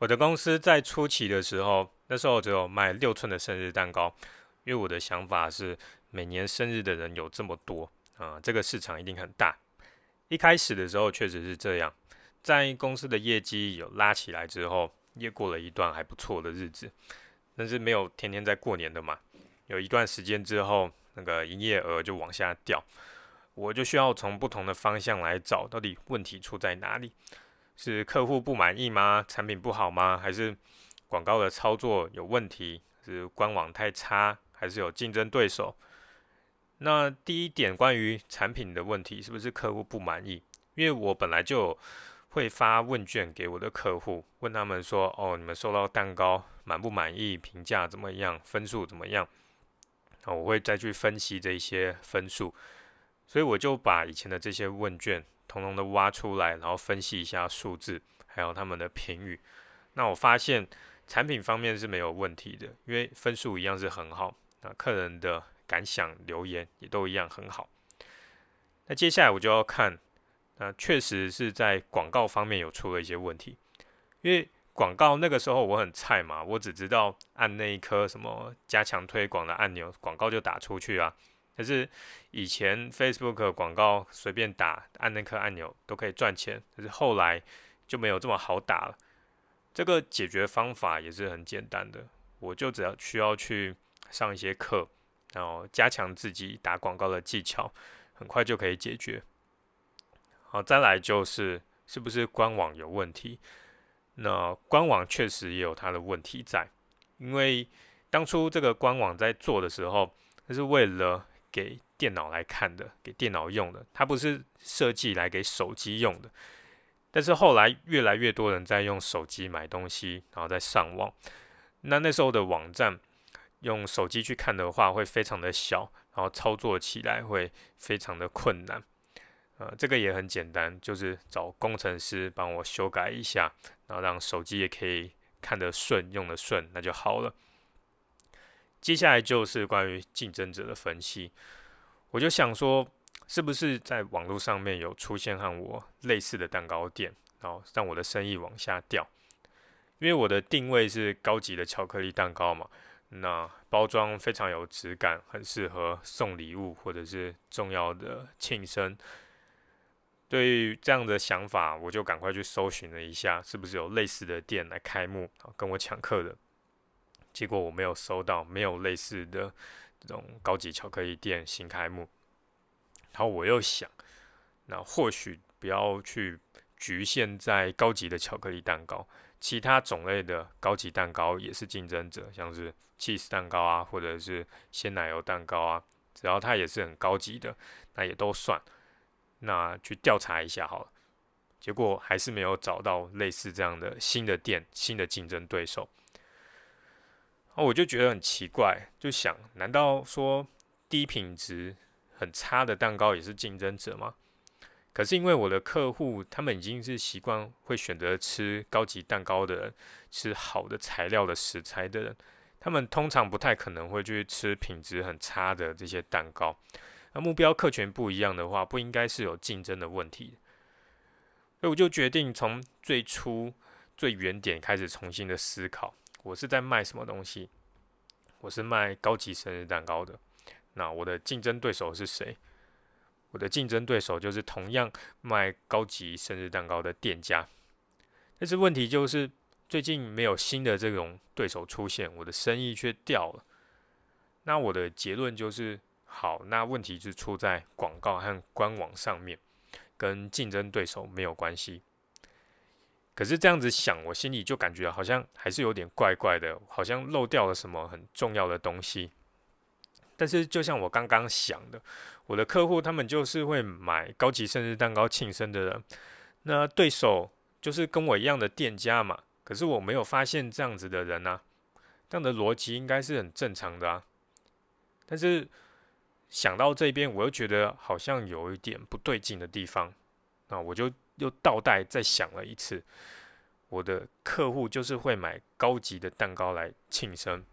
我的公司在初期的时候，那时候只有卖六寸的生日蛋糕，因为我的想法是每年生日的人有这么多啊，这个市场一定很大。一开始的时候确实是这样，在公司的业绩有拉起来之后，也过了一段还不错的日子，但是没有天天在过年的嘛。有一段时间之后，那个营业额就往下掉，我就需要从不同的方向来找到底问题出在哪里。是客户不满意吗？产品不好吗？还是广告的操作有问题？是官网太差？还是有竞争对手？那第一点关于产品的问题，是不是客户不满意？因为我本来就会发问卷给我的客户，问他们说：“哦，你们收到蛋糕满不满意？评价怎么样？分数怎么样？”啊，我会再去分析这些分数，所以我就把以前的这些问卷。统统的挖出来，然后分析一下数字，还有他们的评语。那我发现产品方面是没有问题的，因为分数一样是很好。那客人的感想留言也都一样很好。那接下来我就要看，那确实是在广告方面有出了一些问题。因为广告那个时候我很菜嘛，我只知道按那一颗什么加强推广的按钮，广告就打出去啊。可是以前 Facebook 广告随便打，按那颗按钮都可以赚钱。可是后来就没有这么好打了。这个解决方法也是很简单的，我就只要需要去上一些课，然后加强自己打广告的技巧，很快就可以解决。好，再来就是是不是官网有问题？那官网确实也有它的问题在，因为当初这个官网在做的时候，那是为了。给电脑来看的，给电脑用的，它不是设计来给手机用的。但是后来越来越多人在用手机买东西，然后再上网。那那时候的网站用手机去看的话，会非常的小，然后操作起来会非常的困难。呃，这个也很简单，就是找工程师帮我修改一下，然后让手机也可以看得顺，用得顺，那就好了。接下来就是关于竞争者的分析，我就想说，是不是在网络上面有出现和我类似的蛋糕店，然后让我的生意往下掉？因为我的定位是高级的巧克力蛋糕嘛，那包装非常有质感，很适合送礼物或者是重要的庆生。对于这样的想法，我就赶快去搜寻了一下，是不是有类似的店来开幕，跟我抢客的。结果我没有收到，没有类似的这种高级巧克力店新开幕。然后我又想，那或许不要去局限在高级的巧克力蛋糕，其他种类的高级蛋糕也是竞争者，像是 cheese 蛋糕啊，或者是鲜奶油蛋糕啊，只要它也是很高级的，那也都算。那去调查一下好了。结果还是没有找到类似这样的新的店、新的竞争对手。我就觉得很奇怪，就想，难道说低品质、很差的蛋糕也是竞争者吗？可是因为我的客户他们已经是习惯会选择吃高级蛋糕的人，吃好的材料的食材的人，他们通常不太可能会去吃品质很差的这些蛋糕。那目标客群不一样的话，不应该是有竞争的问题。所以我就决定从最初最原点开始重新的思考。我是在卖什么东西？我是卖高级生日蛋糕的。那我的竞争对手是谁？我的竞争对手就是同样卖高级生日蛋糕的店家。但是问题就是最近没有新的这种对手出现，我的生意却掉了。那我的结论就是：好，那问题是出在广告和官网上面，跟竞争对手没有关系。可是这样子想，我心里就感觉好像还是有点怪怪的，好像漏掉了什么很重要的东西。但是就像我刚刚想的，我的客户他们就是会买高级生日蛋糕庆生的人，那对手就是跟我一样的店家嘛。可是我没有发现这样子的人啊，这样的逻辑应该是很正常的啊。但是想到这边，我又觉得好像有一点不对劲的地方，那我就。又倒带再想了一次，我的客户就是会买高级的蛋糕来庆生，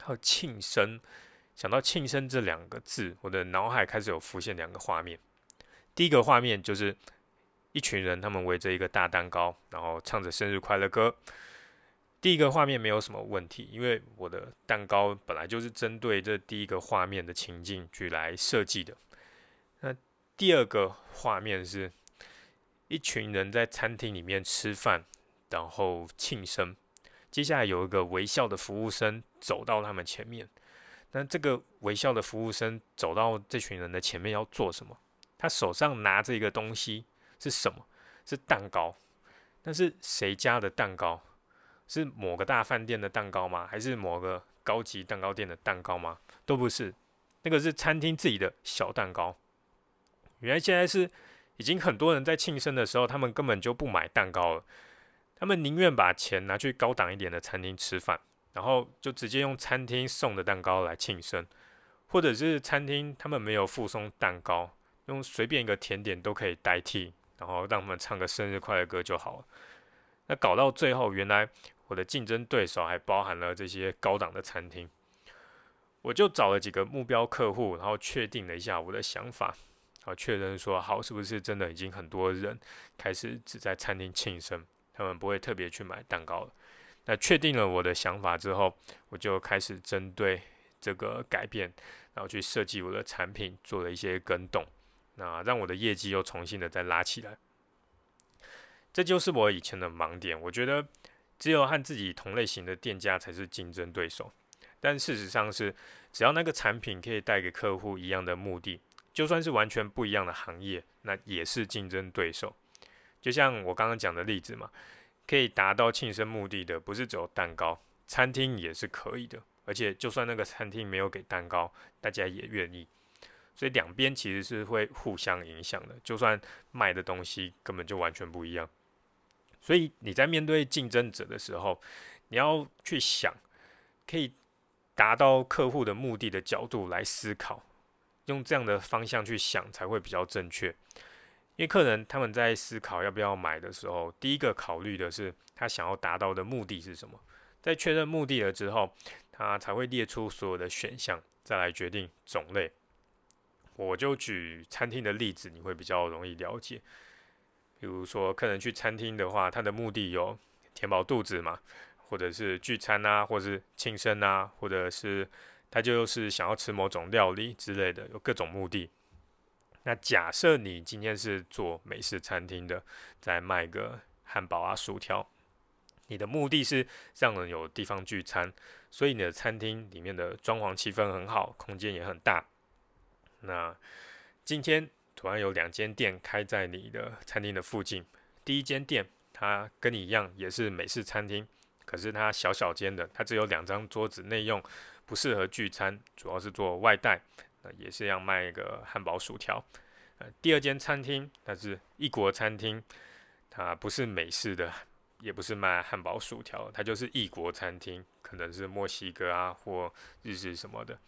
还有庆生，想到庆生这两个字，我的脑海开始有浮现两个画面。第一个画面就是一群人，他们围着一个大蛋糕，然后唱着生日快乐歌，第一个画面没有什么问题，因为我的蛋糕本来就是针对这第一个画面的情境去来设计的。那第二个画面是一群人在餐厅里面吃饭，然后庆生。接下来有一个微笑的服务生走到他们前面。那这个微笑的服务生走到这群人的前面要做什么？他手上拿着一个东西是什么？是蛋糕。那是谁家的蛋糕？是某个大饭店的蛋糕吗？还是某个高级蛋糕店的蛋糕吗？都不是，那个是餐厅自己的小蛋糕。原来现在是已经很多人在庆生的时候，他们根本就不买蛋糕了，他们宁愿把钱拿去高档一点的餐厅吃饭，然后就直接用餐厅送的蛋糕来庆生，或者是餐厅他们没有附送蛋糕，用随便一个甜点都可以代替，然后让他们唱个生日快乐歌就好了。那搞到最后，原来。我的竞争对手还包含了这些高档的餐厅，我就找了几个目标客户，然后确定了一下我的想法，然后确认说好是不是真的已经很多人开始只在餐厅庆生，他们不会特别去买蛋糕了。那确定了我的想法之后，我就开始针对这个改变，然后去设计我的产品，做了一些更动，那让我的业绩又重新的再拉起来。这就是我以前的盲点，我觉得。只有和自己同类型的店家才是竞争对手，但事实上是，只要那个产品可以带给客户一样的目的，就算是完全不一样的行业，那也是竞争对手。就像我刚刚讲的例子嘛，可以达到庆生目的的，不是只有蛋糕，餐厅也是可以的。而且就算那个餐厅没有给蛋糕，大家也愿意。所以两边其实是会互相影响的，就算卖的东西根本就完全不一样。所以你在面对竞争者的时候，你要去想可以达到客户的目的的角度来思考，用这样的方向去想才会比较正确。因为客人他们在思考要不要买的时候，第一个考虑的是他想要达到的目的是什么，在确认目的了之后，他才会列出所有的选项，再来决定种类。我就举餐厅的例子，你会比较容易了解。比如说，客人去餐厅的话，他的目的有填饱肚子嘛，或者是聚餐啊，或者是庆生啊，或者是他就是想要吃某种料理之类的，有各种目的。那假设你今天是做美式餐厅的，在卖个汉堡啊、薯条，你的目的是让人有地方聚餐，所以你的餐厅里面的装潢气氛很好，空间也很大。那今天。突然有两间店开在你的餐厅的附近。第一间店，它跟你一样也是美式餐厅，可是它小小间的，它只有两张桌子内用，不适合聚餐，主要是做外带。那也是要卖一个汉堡薯条。呃，第二间餐厅，它是异国餐厅，它不是美式的，也不是卖汉堡薯条，它就是异国餐厅，可能是墨西哥啊或日式什么的。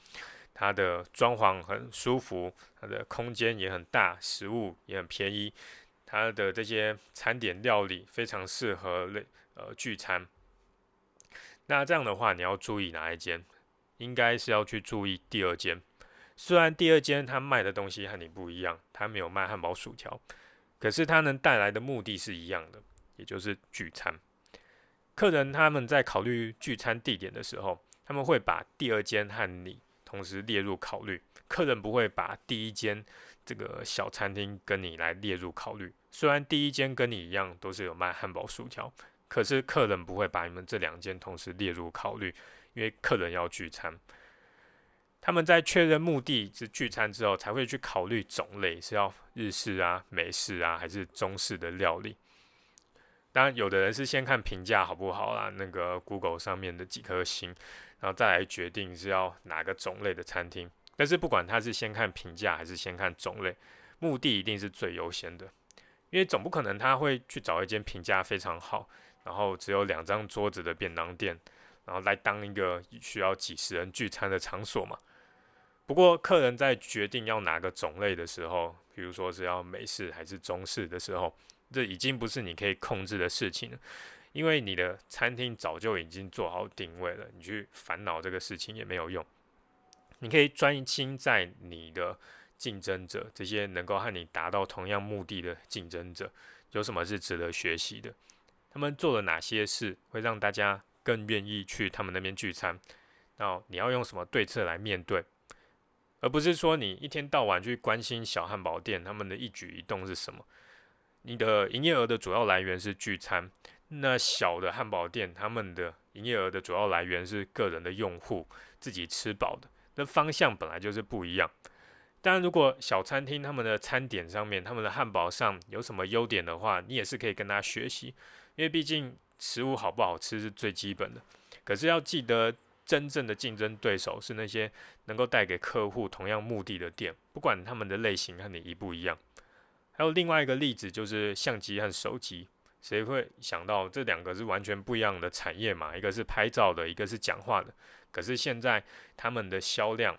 它的装潢很舒服，它的空间也很大，食物也很便宜。它的这些餐点料理非常适合类呃聚餐。那这样的话，你要注意哪一间？应该是要去注意第二间。虽然第二间他卖的东西和你不一样，他没有卖汉堡薯条，可是他能带来的目的是一样的，也就是聚餐。客人他们在考虑聚餐地点的时候，他们会把第二间和你。同时列入考虑，客人不会把第一间这个小餐厅跟你来列入考虑。虽然第一间跟你一样都是有卖汉堡薯条，可是客人不会把你们这两间同时列入考虑，因为客人要聚餐。他们在确认目的是聚餐之后，才会去考虑种类是要日式啊、美式啊，还是中式的料理。当然，有的人是先看评价好不好啦，那个 Google 上面的几颗星。然后再来决定是要哪个种类的餐厅，但是不管他是先看评价还是先看种类，目的一定是最优先的，因为总不可能他会去找一间评价非常好，然后只有两张桌子的便当店，然后来当一个需要几十人聚餐的场所嘛。不过客人在决定要哪个种类的时候，比如说是要美式还是中式的时候，这已经不是你可以控制的事情了。因为你的餐厅早就已经做好定位了，你去烦恼这个事情也没有用。你可以专心在你的竞争者，这些能够和你达到同样目的的竞争者，有什么是值得学习的？他们做了哪些事会让大家更愿意去他们那边聚餐。那你要用什么对策来面对，而不是说你一天到晚去关心小汉堡店他们的一举一动是什么？你的营业额的主要来源是聚餐，那小的汉堡店他们的营业额的主要来源是个人的用户自己吃饱的，那方向本来就是不一样。当然，如果小餐厅他们的餐点上面、他们的汉堡上有什么优点的话，你也是可以跟他学习，因为毕竟食物好不好吃是最基本的。可是要记得。真正的竞争对手是那些能够带给客户同样目的的店，不管他们的类型和你一不一样。还有另外一个例子就是相机和手机，谁会想到这两个是完全不一样的产业嘛？一个是拍照的，一个是讲话的。可是现在他们的销量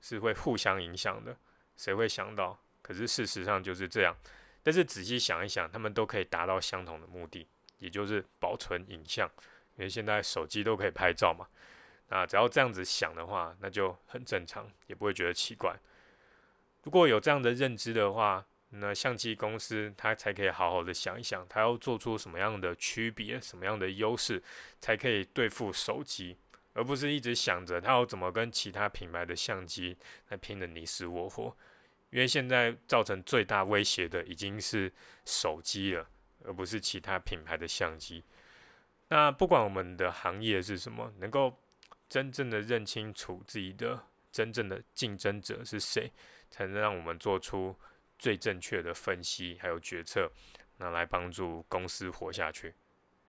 是会互相影响的，谁会想到？可是事实上就是这样。但是仔细想一想，他们都可以达到相同的目的，也就是保存影像，因为现在手机都可以拍照嘛。啊，只要这样子想的话，那就很正常，也不会觉得奇怪。如果有这样的认知的话，那相机公司它才可以好好的想一想，它要做出什么样的区别，什么样的优势，才可以对付手机，而不是一直想着它要怎么跟其他品牌的相机来拼的你死我活。因为现在造成最大威胁的已经是手机了，而不是其他品牌的相机。那不管我们的行业是什么，能够真正的认清楚自己的真正的竞争者是谁，才能让我们做出最正确的分析还有决策，那来帮助公司活下去。